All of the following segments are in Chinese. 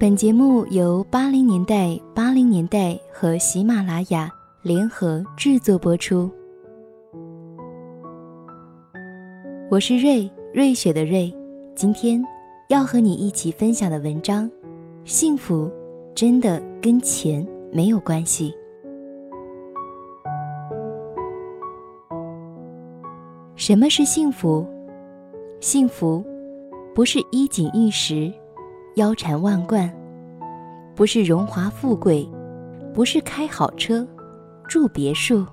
本节目由八零年代八零年代和喜马拉雅联合制作播出。我是瑞瑞雪的瑞，今天要和你一起分享的文章：幸福真的跟钱没有关系。什么是幸福？幸福不是衣锦玉食。腰缠万贯，不是荣华富贵，不是开好车，住别墅。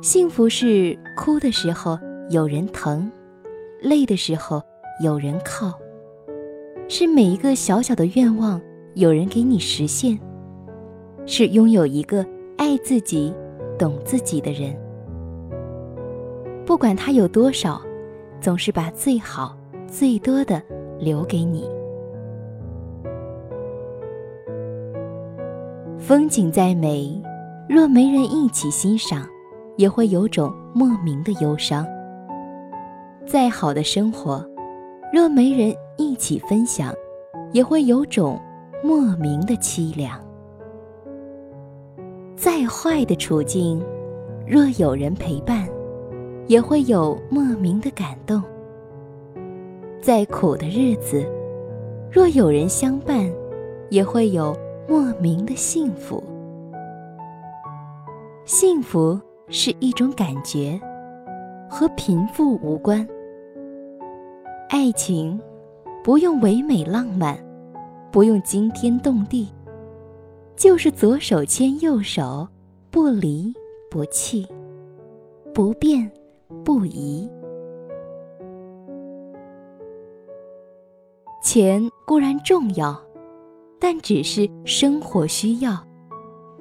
幸福是哭的时候有人疼，累的时候有人靠，是每一个小小的愿望有人给你实现，是拥有一个爱自己、懂自己的人。不管他有多少，总是把最好、最多的。留给你。风景再美，若没人一起欣赏，也会有种莫名的忧伤。再好的生活，若没人一起分享，也会有种莫名的凄凉。再坏的处境，若有人陪伴，也会有莫名的感动。再苦的日子，若有人相伴，也会有莫名的幸福。幸福是一种感觉，和贫富无关。爱情不用唯美浪漫，不用惊天动地，就是左手牵右手，不离不弃，不变不移。钱固然重要，但只是生活需要。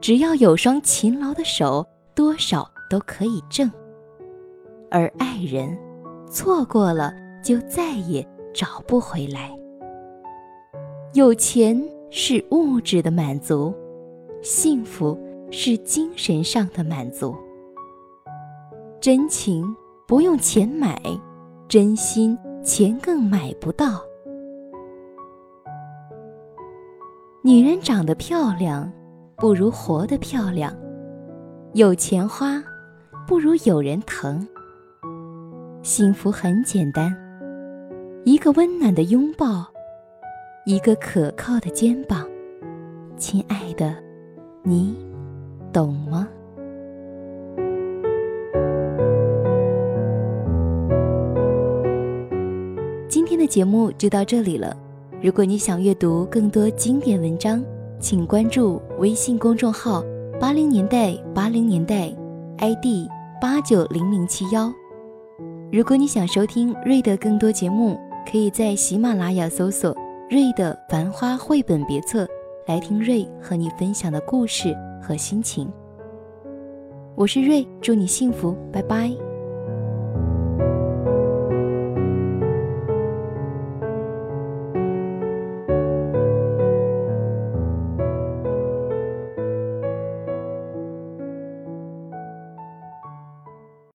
只要有双勤劳的手，多少都可以挣。而爱人，错过了就再也找不回来。有钱是物质的满足，幸福是精神上的满足。真情不用钱买，真心钱更买不到。女人长得漂亮，不如活得漂亮；有钱花，不如有人疼。幸福很简单，一个温暖的拥抱，一个可靠的肩膀。亲爱的，你懂吗？今天的节目就到这里了。如果你想阅读更多经典文章，请关注微信公众号“八零年代八零年代 ”，ID 八九零零七幺。如果你想收听瑞的更多节目，可以在喜马拉雅搜索“瑞的繁花绘本别册”来听瑞和你分享的故事和心情。我是瑞，祝你幸福，拜拜。